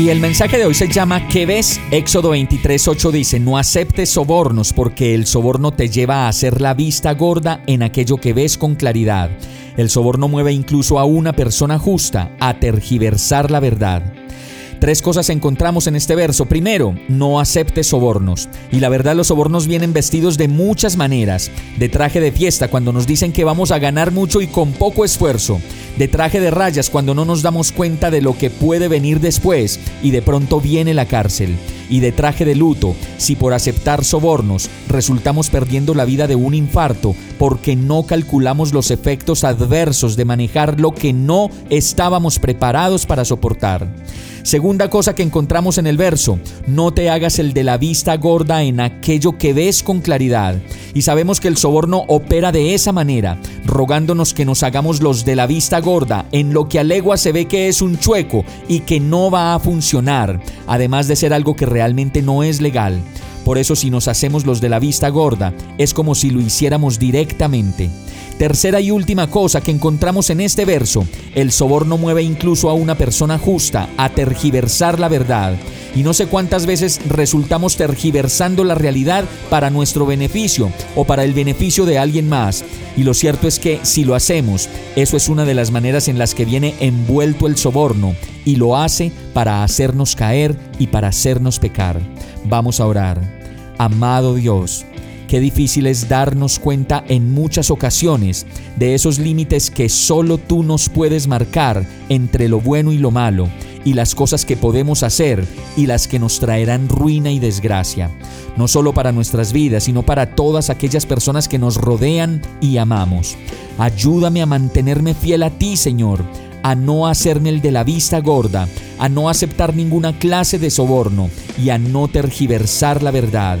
Y el mensaje de hoy se llama ¿Qué ves? Éxodo 23:8 dice, no aceptes sobornos porque el soborno te lleva a hacer la vista gorda en aquello que ves con claridad. El soborno mueve incluso a una persona justa a tergiversar la verdad. Tres cosas encontramos en este verso. Primero, no aceptes sobornos. Y la verdad los sobornos vienen vestidos de muchas maneras. De traje de fiesta cuando nos dicen que vamos a ganar mucho y con poco esfuerzo. De traje de rayas cuando no nos damos cuenta de lo que puede venir después y de pronto viene la cárcel. Y de traje de luto si por aceptar sobornos resultamos perdiendo la vida de un infarto porque no calculamos los efectos adversos de manejar lo que no estábamos preparados para soportar. Segunda cosa que encontramos en el verso, no te hagas el de la vista gorda en aquello que ves con claridad. Y sabemos que el soborno opera de esa manera, rogándonos que nos hagamos los de la vista gorda en lo que a legua se ve que es un chueco y que no va a funcionar, además de ser algo que realmente no es legal. Por eso si nos hacemos los de la vista gorda, es como si lo hiciéramos directamente. Tercera y última cosa que encontramos en este verso, el soborno mueve incluso a una persona justa a tergiversar la verdad. Y no sé cuántas veces resultamos tergiversando la realidad para nuestro beneficio o para el beneficio de alguien más. Y lo cierto es que si lo hacemos, eso es una de las maneras en las que viene envuelto el soborno y lo hace para hacernos caer y para hacernos pecar. Vamos a orar. Amado Dios, Qué difícil es darnos cuenta en muchas ocasiones de esos límites que solo tú nos puedes marcar entre lo bueno y lo malo, y las cosas que podemos hacer y las que nos traerán ruina y desgracia, no solo para nuestras vidas, sino para todas aquellas personas que nos rodean y amamos. Ayúdame a mantenerme fiel a ti, Señor, a no hacerme el de la vista gorda, a no aceptar ninguna clase de soborno y a no tergiversar la verdad.